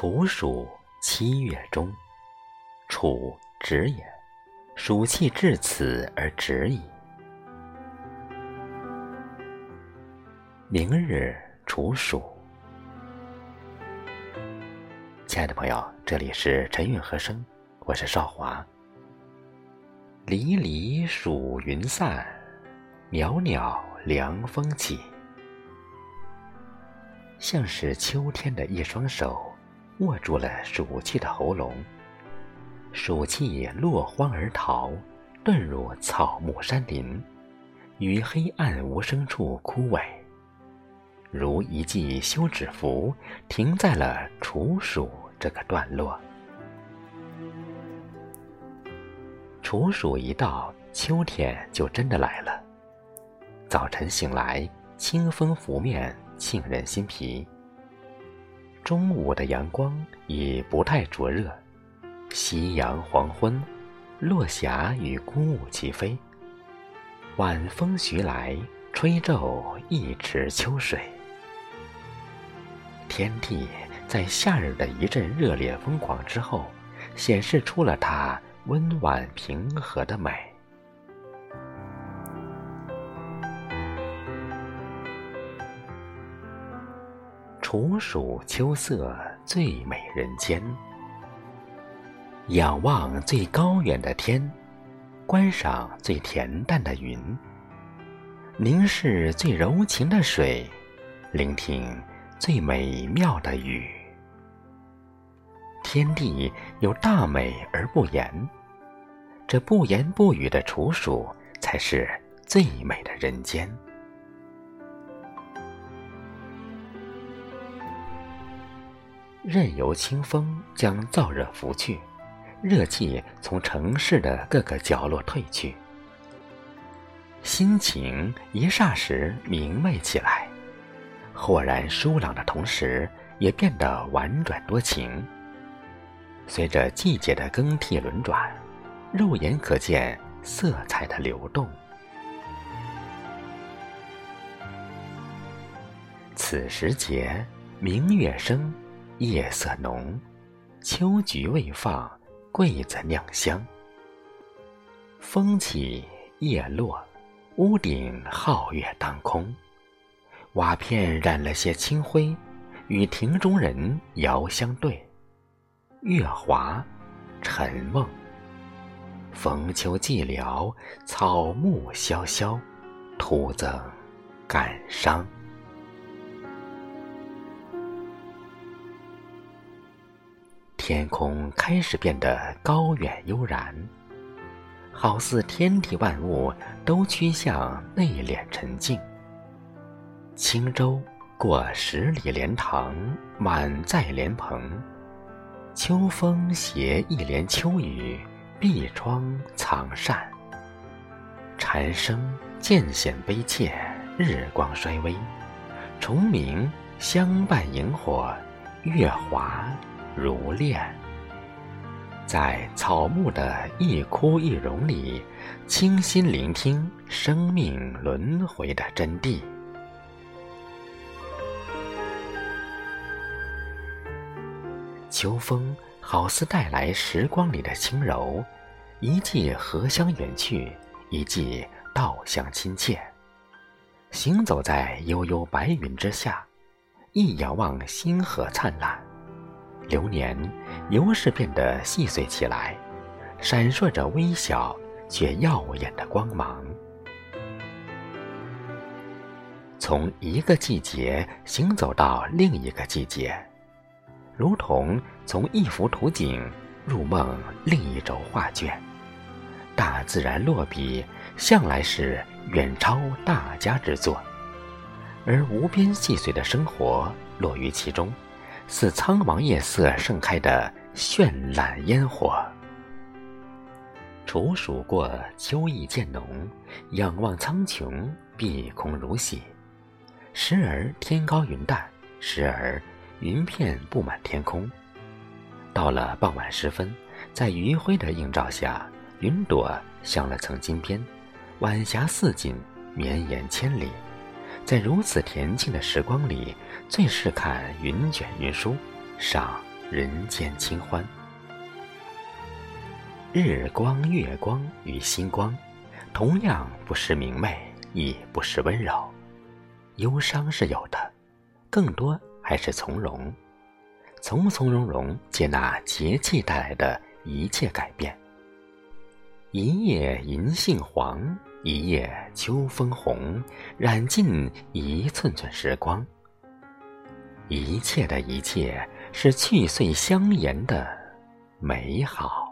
处暑七月中，处止也，暑气至此而止矣。明日处暑。亲爱的朋友，这里是晨韵和声，我是少华。离离暑云散，袅袅凉风起。像是秋天的一双手，握住了暑气的喉咙。暑气落荒而逃，遁入草木山林，于黑暗无声处枯萎，如一记休止符，停在了处暑这个段落。处暑一到，秋天就真的来了。早晨醒来，清风拂面。沁人心脾。中午的阳光已不太灼热，夕阳黄昏，落霞与孤鹜齐飞。晚风徐来，吹皱一池秋水。天地在夏日的一阵热烈疯狂之后，显示出了它温婉平和的美。处暑秋色最美人间。仰望最高远的天，观赏最恬淡的云，凝视最柔情的水，聆听最美妙的雨。天地有大美而不言，这不言不语的处暑，才是最美的人间。任由清风将燥热拂去，热气从城市的各个角落退去，心情一霎时明媚起来，豁然舒朗的同时，也变得婉转多情。随着季节的更替轮转，肉眼可见色彩的流动。此时节，明月升。夜色浓，秋菊未放，桂子酿香。风起叶落，屋顶皓月当空，瓦片染了些青灰，与庭中人遥相对。月华，沉梦。逢秋寂寥，草木萧萧，徒增感伤。天空开始变得高远悠然，好似天地万物都趋向内敛沉静。轻舟过十里莲塘，满载莲蓬。秋风携一帘秋雨，闭窗藏扇。蝉声渐显悲切，日光衰微。虫鸣相伴萤火，月华。如恋，在草木的一枯一荣里，倾心聆听生命轮回的真谛。秋风好似带来时光里的轻柔，一季荷香远去，一季稻香亲切。行走在悠悠白云之下，一遥望星河灿烂。流年由是变得细碎起来，闪烁着微小却耀眼的光芒。从一个季节行走到另一个季节，如同从一幅图景入梦另一轴画卷。大自然落笔向来是远超大家之作，而无边细碎的生活落于其中。似苍茫夜色盛开的绚烂烟火。处暑过，秋意渐浓，仰望苍穹，碧空如洗。时而天高云淡，时而云片布满天空。到了傍晚时分，在余晖的映照下，云朵镶了层金边，晚霞似锦，绵延千里。在如此恬静的时光里，最是看云卷云舒，赏人间清欢。日光、月光与星光，同样不失明媚，亦不失温柔。忧伤是有的，更多还是从容，从从容容接纳节气带来的一切改变。一夜银杏黄，一夜秋风红，染尽一寸寸时光。一切的一切，是去岁相沿的美好。